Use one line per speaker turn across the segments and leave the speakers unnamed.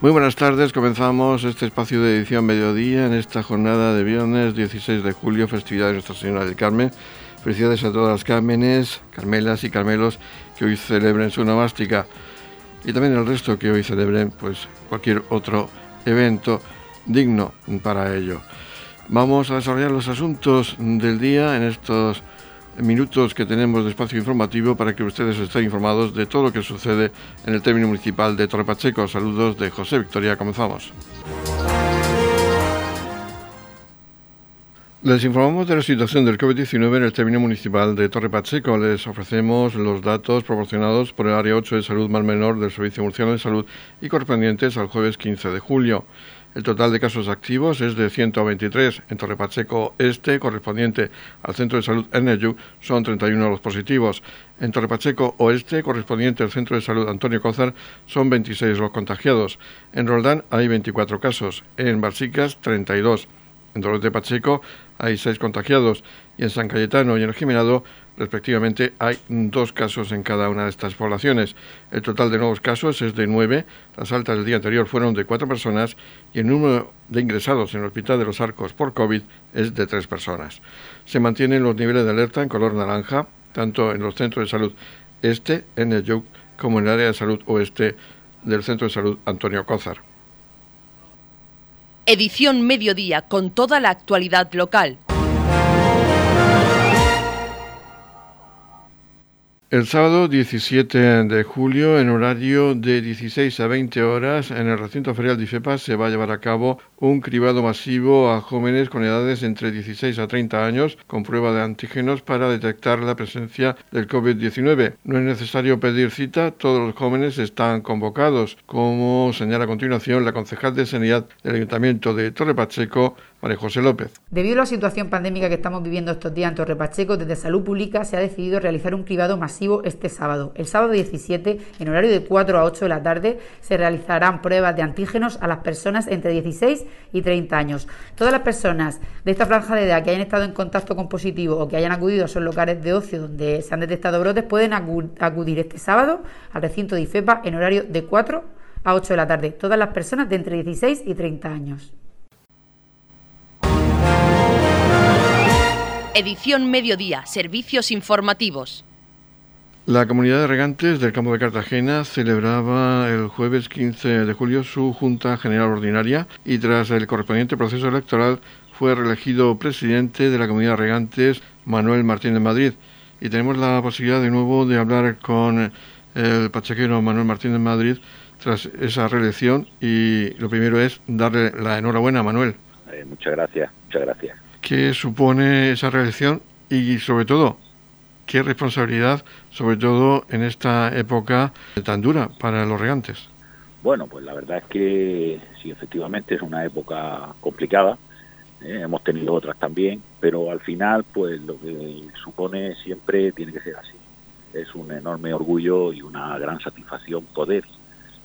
Muy buenas tardes, comenzamos este espacio de edición mediodía en esta jornada de viernes 16 de julio, festividad de Nuestra Señora del Carmen. Felicidades a todas las Cármenes, Carmelas y Carmelos que hoy celebren su nomástica y también el resto que hoy celebren pues cualquier otro evento digno para ello. Vamos a desarrollar los asuntos del día en estos minutos que tenemos de espacio informativo para que ustedes estén informados de todo lo que sucede en el término municipal de Torre Pacheco. Saludos de José Victoria, comenzamos. Les informamos de la situación del COVID-19 en el término municipal de Torre Pacheco. Les ofrecemos los datos proporcionados por el Área 8 de Salud Mar Menor del Servicio Murciano de Salud y correspondientes al jueves 15 de julio. El total de casos activos es de 123. En Torre Pacheco Este, correspondiente al Centro de Salud Energy, son 31 los positivos. En Torre Pacheco Oeste, correspondiente al Centro de Salud Antonio Cózar, son 26 los contagiados. En Roldán hay 24 casos. En Barsicas, 32. En Dolores de Pacheco hay 6 contagiados. Y en San Cayetano y en el Jimenado Respectivamente, hay dos casos en cada una de estas poblaciones. El total de nuevos casos es de nueve. Las altas del día anterior fueron de cuatro personas y el número de ingresados en el Hospital de los Arcos por COVID es de tres personas. Se mantienen los niveles de alerta en color naranja, tanto en los centros de salud este, en el YUC, como en el área de salud oeste del Centro de Salud Antonio Cózar.
Edición Mediodía con toda la actualidad local.
El sábado 17 de julio, en horario de 16 a 20 horas, en el recinto ferial de IFEPA se va a llevar a cabo un cribado masivo a jóvenes con edades entre 16 a 30 años con prueba de antígenos para detectar la presencia del COVID-19. No es necesario pedir cita, todos los jóvenes están convocados, como señala a continuación la concejal de Sanidad del Ayuntamiento de Torre Pacheco,
Debido a la situación pandémica que estamos viviendo estos días en Torre Pacheco, desde Salud Pública se ha decidido realizar un cribado masivo este sábado. El sábado 17, en horario de 4 a 8 de la tarde, se realizarán pruebas de antígenos a las personas entre 16 y 30 años. Todas las personas de esta franja de edad que hayan estado en contacto con positivo o que hayan acudido a esos locales de ocio donde se han detectado brotes pueden acudir este sábado al recinto de IFEPA en horario de 4 a 8 de la tarde. Todas las personas de entre 16 y 30 años.
Edición Mediodía, Servicios Informativos.
La comunidad de regantes del campo de Cartagena celebraba el jueves 15 de julio su Junta General Ordinaria y tras el correspondiente proceso electoral fue reelegido presidente de la comunidad de regantes Manuel Martín de Madrid. Y tenemos la posibilidad de nuevo de hablar con el pachequero Manuel Martín de Madrid tras esa reelección y lo primero es darle la enhorabuena a Manuel.
Eh, muchas gracias, muchas gracias.
¿Qué supone esa reelección y sobre todo qué responsabilidad, sobre todo en esta época tan dura para los regantes?
Bueno, pues la verdad es que sí, efectivamente es una época complicada. ¿eh? hemos tenido otras también, pero al final, pues lo que supone siempre tiene que ser así. Es un enorme orgullo y una gran satisfacción poder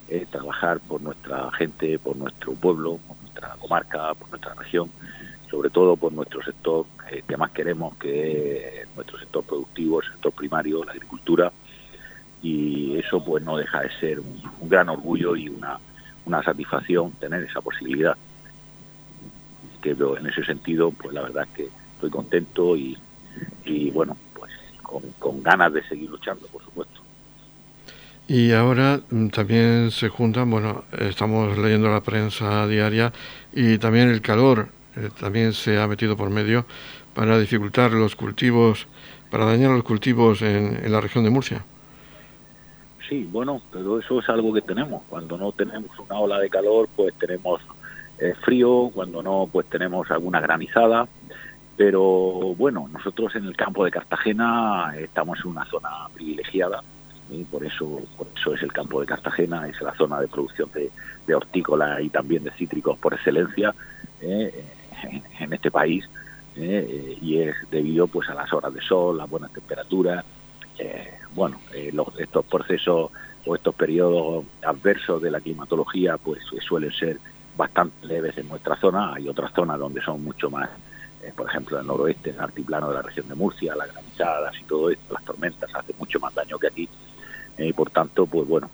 eh, trabajar por nuestra gente, por nuestro pueblo, por nuestra comarca, por nuestra región sobre todo por nuestro sector eh, que más queremos, que es nuestro sector productivo, el sector primario, la agricultura, y eso pues no deja de ser un, gran orgullo y una, una satisfacción tener esa posibilidad. Que en ese sentido, pues la verdad es que estoy contento y, y bueno, pues con, ganas de seguir luchando, por supuesto.
Y ahora mm, también se juntan, bueno, estamos leyendo la prensa diaria y también el calor eh, también se ha metido por medio para dificultar los cultivos, para dañar los cultivos en, la región de Murcia.
Sí, bueno, pero eso es algo que tenemos. Cuando no tenemos una ola de calor, pues tenemos eh, frío, cuando no, pues tenemos alguna granizada. Pero bueno, nosotros en el campo de Cartagena estamos en una zona privilegiada, y por eso, por eso es el campo de Cartagena, es la zona de producción de, de hortícola y también de cítricos por excelencia. ¿eh? En, este país eh, y es debido pues a las horas de sol, las buenas temperaturas, eh, bueno, eh, estos procesos o estos periodos adversos de la climatología pues suelen ser bastante leves en nuestra zona, hay otras zonas donde son mucho más, por ejemplo en el noroeste, en el altiplano de la región de Murcia, las granizadas y todo esto, las tormentas hacen mucho más daño que aquí, y por tanto, pues bueno,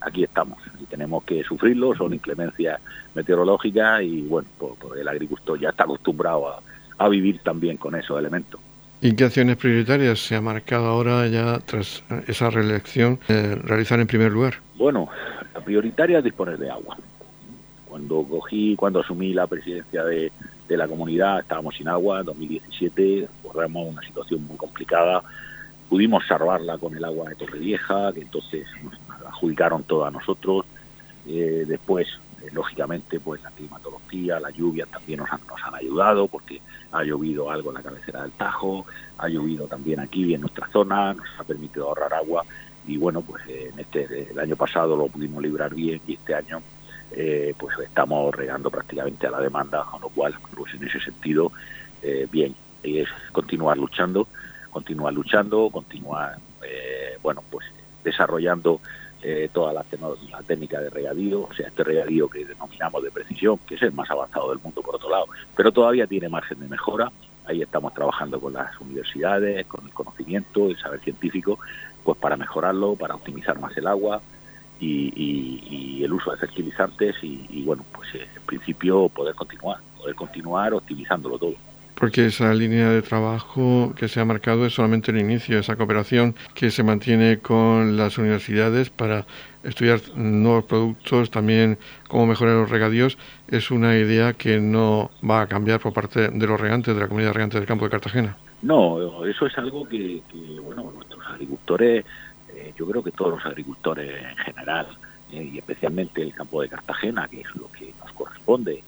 aquí estamos y tenemos que sufrirlo, son inclemencias meteorológicas y bueno, pues, pues el agricultor ya está acostumbrado a, a vivir también con esos elementos.
¿Y qué acciones prioritarias se ha marcado ahora ya tras esa reelección eh, realizar en primer lugar?
Bueno, la prioritaria es disponer de agua. Cuando cogí, cuando asumí la presidencia de, la comunidad, estábamos sin agua, en 2017 corremos una situación muy complicada. Pudimos salvarla con el agua de Torrevieja, que entonces nos adjudicaron toda a nosotros. Eh, después eh, lógicamente, pues la climatología, las lluvias también nos han, nos han ayudado porque ha llovido algo en la cabecera del Tajo, ha llovido también aquí en nuestra zona, nos ha permitido ahorrar agua y bueno, pues en este el año pasado lo pudimos librar bien y este año eh, pues estamos regando prácticamente a la demanda, con lo cual, pues en ese sentido, eh, bien, es continuar luchando, continuar luchando, continuar, bueno, pues desarrollando eh, toda la, técnica de regadío, o sea, este regadío que denominamos de precisión, que es el más avanzado del mundo por otro lado, pero todavía tiene margen de mejora. Ahí estamos trabajando con las universidades, con el conocimiento, el saber científico, pues para mejorarlo, para optimizar más el agua y, el uso de fertilizantes y, y bueno, pues eh, en principio poder continuar, poder continuar optimizándolo todo
porque esa línea de trabajo que se ha marcado es solamente el inicio, esa cooperación que se mantiene con las universidades para estudiar nuevos productos, también cómo mejorar los regadíos, es una idea que no va a cambiar por parte de los regantes, de la comunidad regante del campo de Cartagena.
No, eso es algo que, bueno, nuestros agricultores, eh, yo creo que todos los agricultores en general, eh, y especialmente el campo de Cartagena, que es lo que nos corresponde,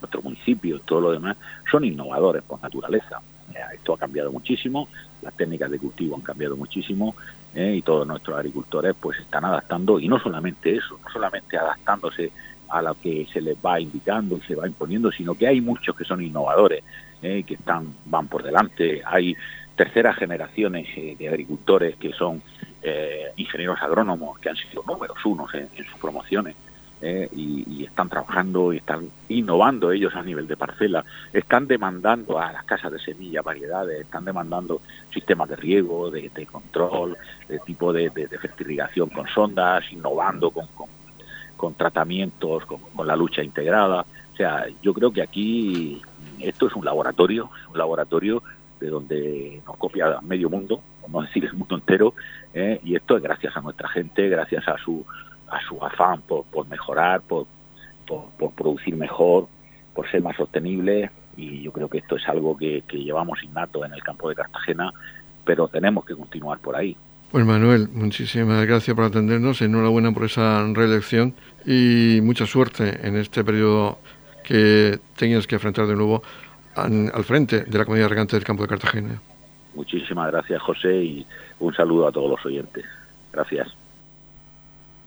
nuestro municipio, todo lo demás, son innovadores por naturaleza. Eh, esto ha cambiado muchísimo, las técnicas de cultivo han cambiado muchísimo eh, y todos nuestros agricultores pues están adaptando y no solamente eso, no solamente adaptándose a lo que se les va indicando y se va imponiendo, sino que hay muchos que son innovadores, eh, que están van por delante. Hay terceras generaciones de agricultores que son ingenieros agrónomos que han sido números unos en sus promociones eh, y, están trabajando y están innovando ellos a nivel de parcela, están demandando a las casas de semillas variedades, están demandando sistemas de riego, de, control, de tipo de, de, fertilización con sondas, innovando con, con, tratamientos, con, la lucha integrada. O sea, yo creo que aquí esto es un laboratorio, un laboratorio de donde nos copia medio mundo, no decir el mundo entero, eh, y esto es gracias a nuestra gente, gracias a su a su afán por, mejorar, por, por, producir mejor, por ser más sostenible y yo creo que esto es algo que, llevamos innato en el campo de Cartagena, pero tenemos que continuar por ahí.
Pues Manuel, muchísimas gracias por atendernos, enhorabuena por esa reelección y mucha suerte en este periodo que tengas que enfrentar de nuevo al frente de la comunidad regante del campo de Cartagena.
Muchísimas gracias José y un saludo a todos los oyentes. Gracias.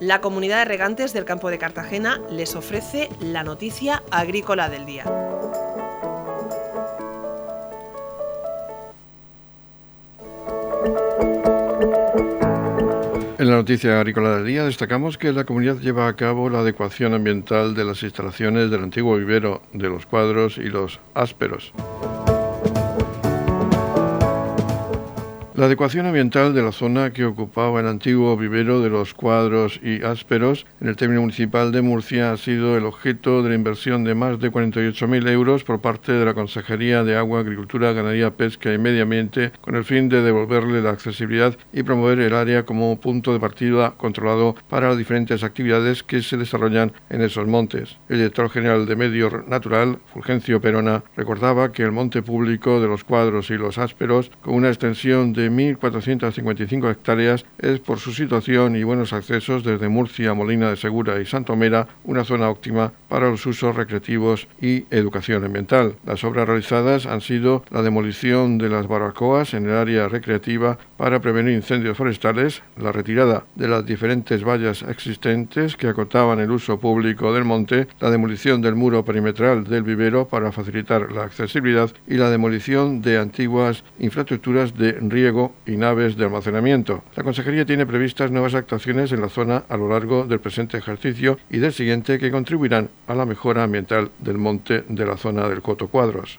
La comunidad de regantes del campo de Cartagena les ofrece la noticia agrícola del día.
En la noticia agrícola del día destacamos que la comunidad lleva a cabo la adecuación ambiental de las instalaciones del antiguo vivero de los cuadros y los ásperos. La adecuación ambiental de la zona que ocupaba el antiguo vivero de los cuadros y ásperos en el término municipal de Murcia ha sido el objeto de la inversión de más de 48.000 euros por parte de la Consejería de Agua, Agricultura, Ganadería, Pesca y Medio Ambiente con el fin de devolverle la accesibilidad y promover el área como punto de partida controlado para las diferentes actividades que se desarrollan en esos montes. El director general de Medio Natural, Fulgencio Perona, recordaba que el monte público de los cuadros y los ásperos, con una extensión de 1.455 hectáreas es por su situación y buenos accesos desde Murcia, Molina de Segura y Santomera una zona óptima para los usos recreativos y educación ambiental. Las obras realizadas han sido la demolición de las barbacoas en el área recreativa para prevenir incendios forestales, la retirada de las diferentes vallas existentes que acotaban el uso público del monte, la demolición del muro perimetral del vivero para facilitar la accesibilidad y la demolición de antiguas infraestructuras de riego y naves de almacenamiento. La Consejería tiene previstas nuevas actuaciones en la zona a lo largo del presente ejercicio y del siguiente que contribuirán a la mejora ambiental del monte de la zona del Coto Cuadros.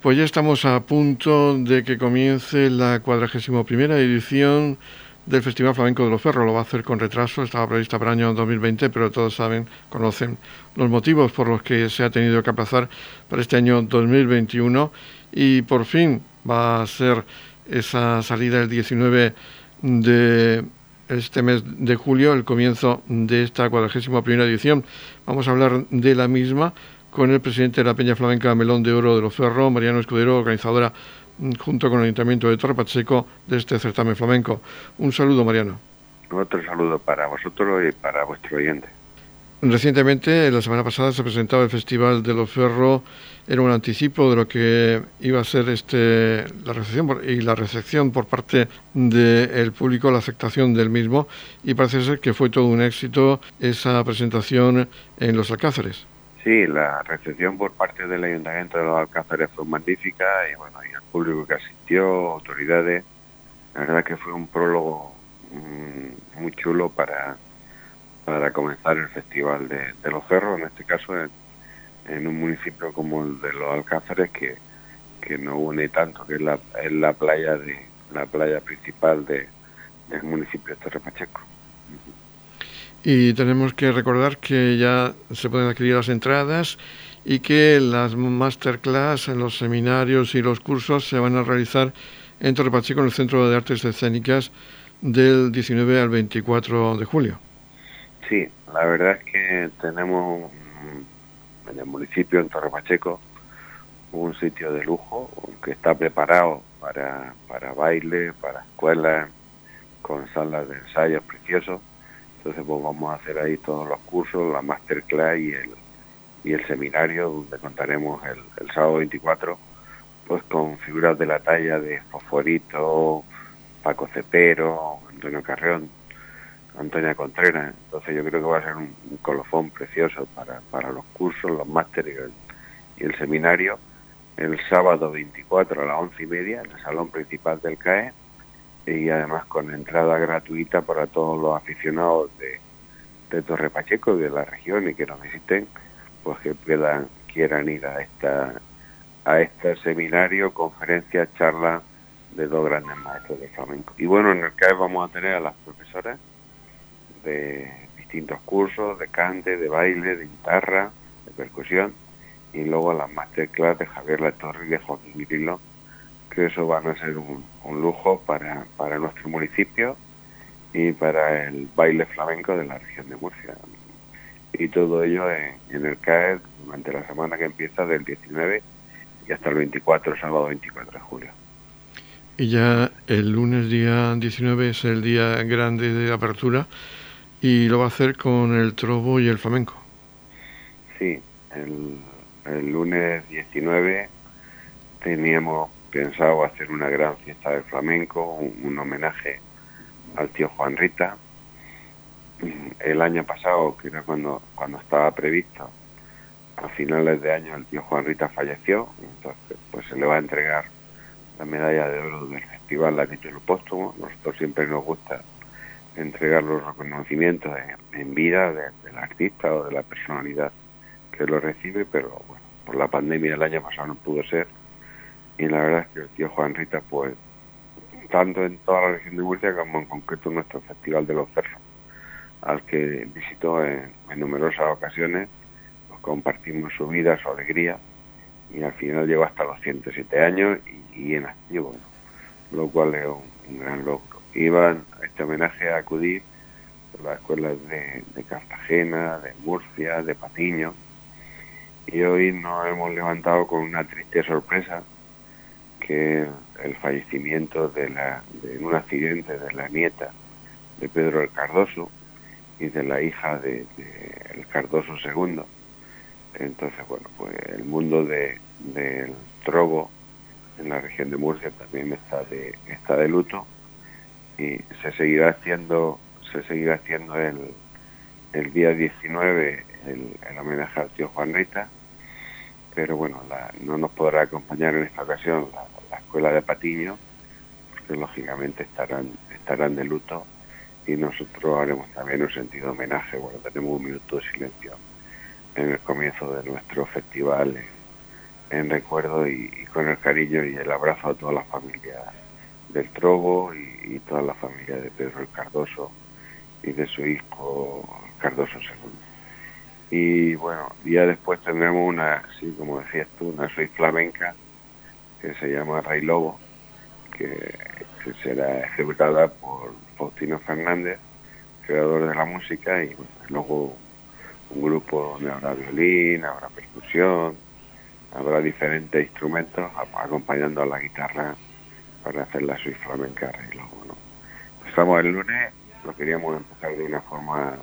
Pues ya estamos a punto de que comience la cuadragésimo primera edición del Festival Flamenco de los Ferros. Lo va a hacer con retraso, estaba prevista para el año 2020, pero todos saben, conocen los motivos por los que se ha tenido que aplazar para este año 2021 y por fin va a ser esa salida el 19 de este mes de julio, el comienzo de esta cuadragésima primera edición. Vamos a hablar de la misma con el presidente de la Peña Flamenca Melón de Oro de los Ferros, Mariano Escudero, organizadora mm, junto con el Ayuntamiento de Torre Pacheco de este certamen flamenco. Un saludo, Mariano.
Otro saludo para vosotros y para vuestro oyente.
Recientemente, la semana pasada, se presentaba el Festival de los Ferros. Era un anticipo de lo que iba a ser este, la recepción y la recepción por parte del público, la aceptación del mismo. Y parece ser que fue todo un éxito esa presentación en los Alcázares.
Sí, la recepción por parte del Ayuntamiento de los Alcázares fue magnífica y bueno, y el público que asistió, autoridades, la verdad que fue un prólogo mm, muy chulo para, para comenzar el Festival de, los Cerros, en este caso en, un municipio como el de los Alcázares que, que nos une tanto, que es la, es la playa de la playa principal de, del municipio de Torre Pacheco.
Y tenemos que recordar que ya se pueden adquirir las entradas y que las masterclass, los seminarios y los cursos se van a realizar en Torre Pacheco, en el Centro de Artes Escénicas, del 19 al 24 de julio.
Sí, la verdad es que tenemos en el municipio, en Torre Pacheco, un sitio de lujo que está preparado para, para baile, para escuelas, con salas de ensayos preciosos entonces pues vamos a hacer ahí todos los cursos, la masterclass y el, y el seminario donde contaremos el, sábado 24 pues con figuras de la talla de Fosforito, Paco Cepero, Antonio Carreón, Antonia Contreras. Entonces yo creo que va a ser un, colofón precioso para, para los cursos, los másteres y el, seminario el sábado 24 a las once y media en el salón principal del CAE y además con entrada gratuita para todos los aficionados de, Torre Pacheco de la región y que nos visiten, pues que quieran ir a esta a este seminario, conferencia, charla de dos grandes maestros de flamenco. Y bueno, en el CAE vamos a tener a las profesoras de distintos cursos, de cante, de baile, de guitarra, de percusión, y luego a las masterclass de Javier La Torre y de Joaquín Mirilo, que eso van a ser un, lujo para, para nuestro municipio y para el baile flamenco de la región de Murcia. Y todo ello en, el CAE durante la semana que empieza del 19 y hasta el 24, sábado 24 de julio.
Y ya el lunes día 19 es el día grande de apertura y lo va a hacer con el trobo y el flamenco.
Sí, el, el lunes 19 teníamos pensado hacer una gran fiesta del flamenco, un, homenaje al tío Juan Rita. El año pasado, que era cuando, cuando estaba previsto, a finales de año el tío Juan Rita falleció, entonces pues se le va a entregar la medalla de oro del festival a título póstumo. Nosotros siempre nos gusta entregar los reconocimientos en, vida del artista o de la personalidad que lo recibe, pero bueno, por la pandemia el año pasado no pudo ser y la verdad es que el tío Juan Rita, pues, tanto en toda la región de Murcia como en concreto en nuestro Festival de los Cerros, al que visitó en, numerosas ocasiones, pues compartimos su vida, su alegría, y al final llegó hasta los 107 años y, en activo, lo cual es un, gran logro. Iban a este homenaje a acudir por las escuelas de Cartagena, de Murcia, de Patiño, y hoy nos hemos levantado con una triste sorpresa, que el fallecimiento de, la, de un accidente de la nieta de Pedro el Cardoso y de la hija de, el Cardoso II. Entonces, bueno, pues el mundo de, del trobo en la región de Murcia también está de, está de luto y se seguirá haciendo, se seguirá haciendo el, el día 19 el, el homenaje al tío Juan Rita pero bueno, no nos podrá acompañar en esta ocasión la, escuela de Patiño, porque lógicamente estarán, estarán de luto y nosotros haremos también un sentido homenaje, bueno, tenemos un minuto de silencio en el comienzo de nuestro festival en, recuerdo y, con el cariño y el abrazo a toda la familia del Trobo y, y toda la familia de Pedro el Cardoso y de su hijo Cardoso II. Y bueno, día después tendremos una, así como decías tú, una suite flamenca que se llama Rey Lobo, que, será ejecutada por Faustino Fernández, creador de la música, y luego un grupo donde habrá violín, habrá percusión, habrá diferentes instrumentos acompañando a la guitarra para hacer la suite flamenca Rey Lobo. ¿no? Empezamos el lunes, lo queríamos empezar de una forma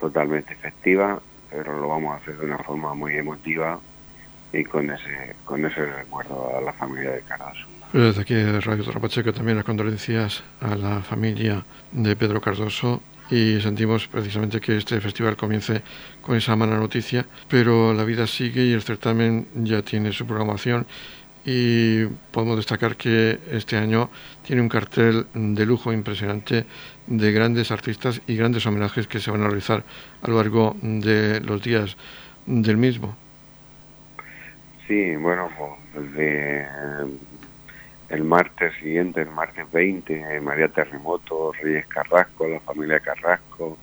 totalmente festiva, pero lo vamos a hacer de una forma muy emotiva y con ese con ese recuerdo a la familia de Cardoso.
Desde aquí de Radio Torrapacheco también las condolencias a la familia de Pedro Cardoso y sentimos precisamente que este festival comience con esa mala noticia, pero la vida sigue y el certamen ya tiene su programación y podemos destacar que este año tiene un cartel de lujo impresionante de grandes artistas y grandes homenajes que se van a realizar a lo largo de los días del mismo.
Sí, bueno, desde el martes siguiente, el martes 20, María Terremoto, Reyes Carrasco, la familia Carrasco,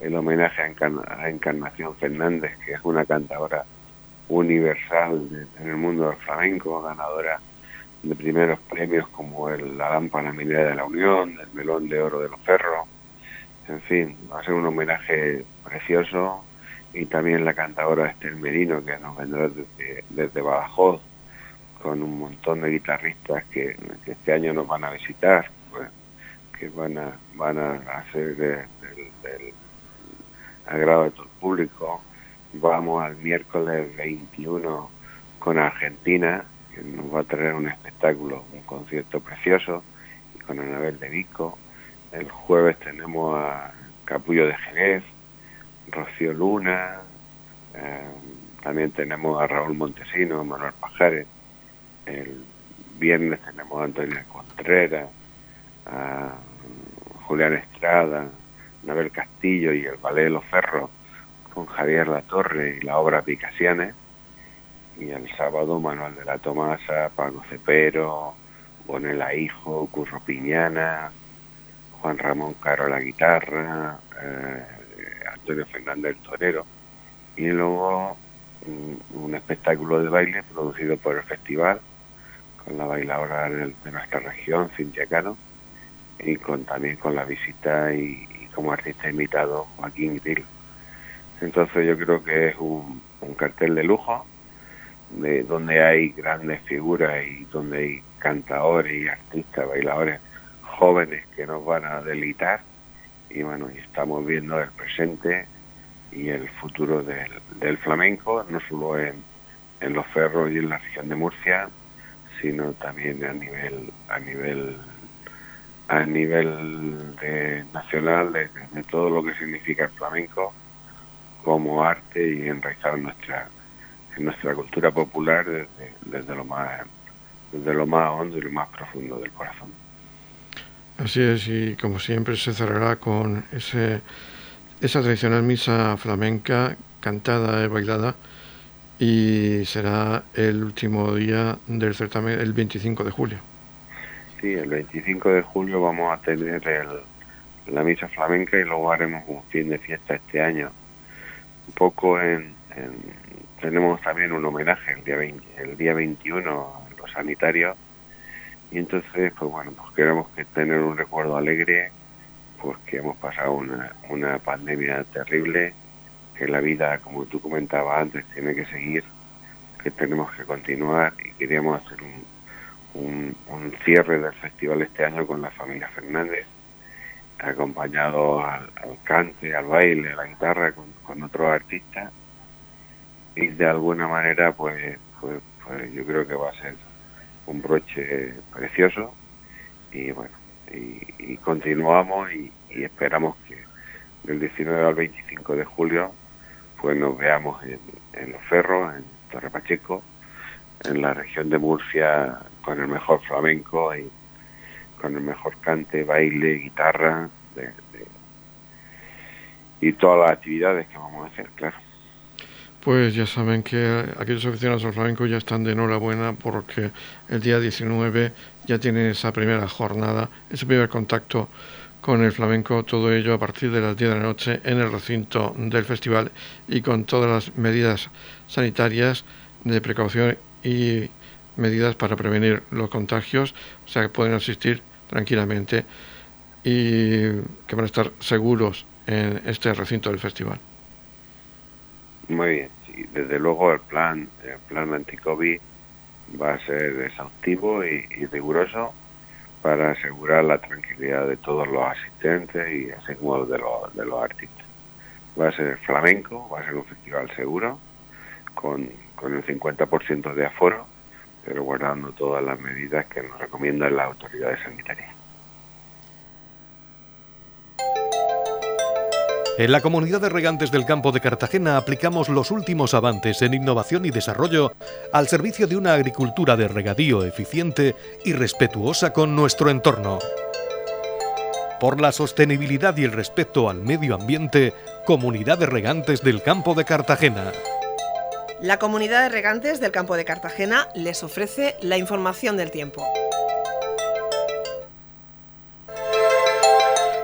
el homenaje a, Encarnación Fernández, que es una cantadora universal en el mundo del flamenco, ganadora de primeros premios como el, la lámpara minera de la Unión, el melón de oro de los ferros, en fin, va a ser un homenaje precioso. Y también la cantadora Estel Merino que nos vendrá desde, desde Badajoz con un montón de guitarristas que, este año nos van a visitar, pues, que van a, van a hacer del, del agrado de todo el público Vamos al miércoles 21 con Argentina, que nos va a traer un espectáculo, un concierto precioso, y con Anabel de Vico. El jueves tenemos a Capullo de Jerez, Rocío Luna, eh, también tenemos a Raúl Montesino, Manuel Pajares. El viernes tenemos a Antonio Contreras, a Julián Estrada, Anabel Castillo y el Ballet de los Ferros con Javier La Torre y la obra Picasianes. Y el sábado Manuel de la Tomasa, Paco Cepero, Bonela Hijo, Curro Piñana, Juan Ramón Caro la guitarra, eh, Antonio Fernández el torero. Y luego un, espectáculo de baile producido por el festival, con la bailadora de, nuestra región, Cintia Cano, y con, también con la visita y, como artista invitado Joaquín Grill. Entonces yo creo que es un, cartel de lujo, de donde hay grandes figuras y donde hay cantadores y artistas, bailadores jóvenes que nos van a delitar y bueno, estamos viendo el presente y el futuro del, flamenco, no solo en, los ferros y en la región de Murcia, sino también a nivel a nivel a nivel nacional de todo lo que significa el flamenco como arte y enraizado en nuestra en nuestra cultura popular desde, desde lo más desde lo más hondo y lo más profundo del corazón.
Así es, y como siempre se cerrará con ese, esa tradicional misa flamenca cantada y bailada y será el último día del certamen, el 25 de julio.
Sí, el 25 de julio vamos a tener el, la misa flamenca y luego haremos un fin de fiesta este año un poco en, tenemos también un homenaje el día, el día 21 a los sanitarios. Y entonces, pues bueno, pues queremos que tener un recuerdo alegre, pues que hemos pasado una, una pandemia terrible, que la vida, como tú comentabas antes, tiene que seguir, que tenemos que continuar y queríamos hacer un, un, cierre del festival este año con la familia Fernández, acompañado al, cante, al baile, a la guitarra, con, con otros artistas. Y de alguna manera pues, pues, pues yo creo que va a ser un broche precioso. Y bueno, y, continuamos y, esperamos que del 19 al 25 de julio pues nos veamos en, Los Ferros, en Torre Pacheco, en la región de Murcia con el mejor flamenco y con el mejor cante, baile, guitarra y todas las actividades que vamos a hacer, claro.
Pues ya saben que aquellos aficionados al flamenco ya están de enhorabuena porque el día 19 ya tienen esa primera jornada, ese primer contacto con el flamenco, todo ello a partir de las 10 de la noche en el recinto del festival y con todas las medidas sanitarias de precaución y medidas para prevenir los contagios, o sea que pueden asistir tranquilamente y que van a estar seguros en este recinto del festival.
Muy bien, sí, desde luego el plan, el plan anti-COVID va a ser exhaustivo y, riguroso para asegurar la tranquilidad de todos los asistentes y así como de los, de los artistas. Va a ser flamenco, va a ser un festival seguro, con, con el 50% de aforo, pero guardando todas las medidas que nos recomiendan las autoridades sanitarias.
En la comunidad de regantes del campo de Cartagena aplicamos los últimos avances en innovación y desarrollo al servicio de una agricultura de regadío eficiente y respetuosa con nuestro entorno. Por la sostenibilidad y el respeto al medio ambiente, Comunidad de Regantes del Campo de Cartagena.
La Comunidad de Regantes del Campo de Cartagena les ofrece la información del tiempo.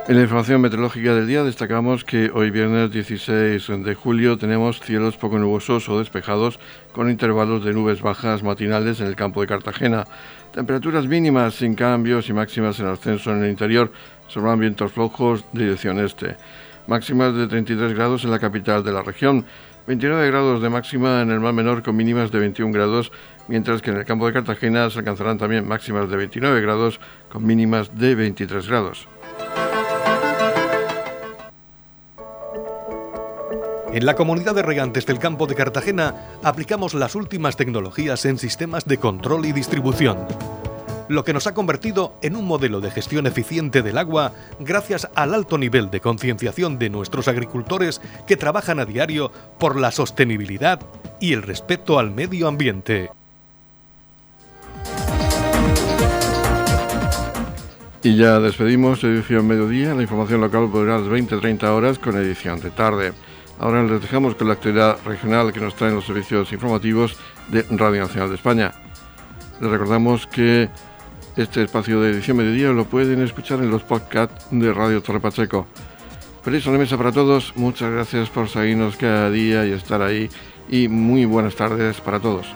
En la información meteorológica del día destacamos que hoy viernes 16 de julio tenemos cielos poco nubosos o despejados con intervalos de nubes bajas matinales en el campo de Cartagena. Temperaturas mínimas sin cambios y máximas en ascenso en el interior. Sobran vientos flojos dirección este. Máximas de 33 grados en la capital de la región. 29 grados de máxima en el mar menor con mínimas de 21 grados, mientras que en el campo de Cartagena se alcanzarán también máximas de 29 grados con mínimas de 23 grados.
En la comunidad de regantes del campo de Cartagena aplicamos las últimas tecnologías en sistemas de control y distribución, lo que nos ha convertido en un modelo de gestión eficiente del agua gracias al alto nivel de concienciación de nuestros agricultores que trabajan a diario por la sostenibilidad y el respeto al medio ambiente.
Y ya despedimos edición mediodía. La información local podrá las 20-30 horas con edición de tarde. Ahora les dejamos con la actividad regional que nos traen los servicios informativos de Radio Nacional de España. Les recordamos que este espacio de edición mediodía lo pueden escuchar en los podcasts de Radio Torre Pacheco. Feliz mesa para todos, muchas gracias por seguirnos cada día y estar ahí y muy buenas tardes para todos.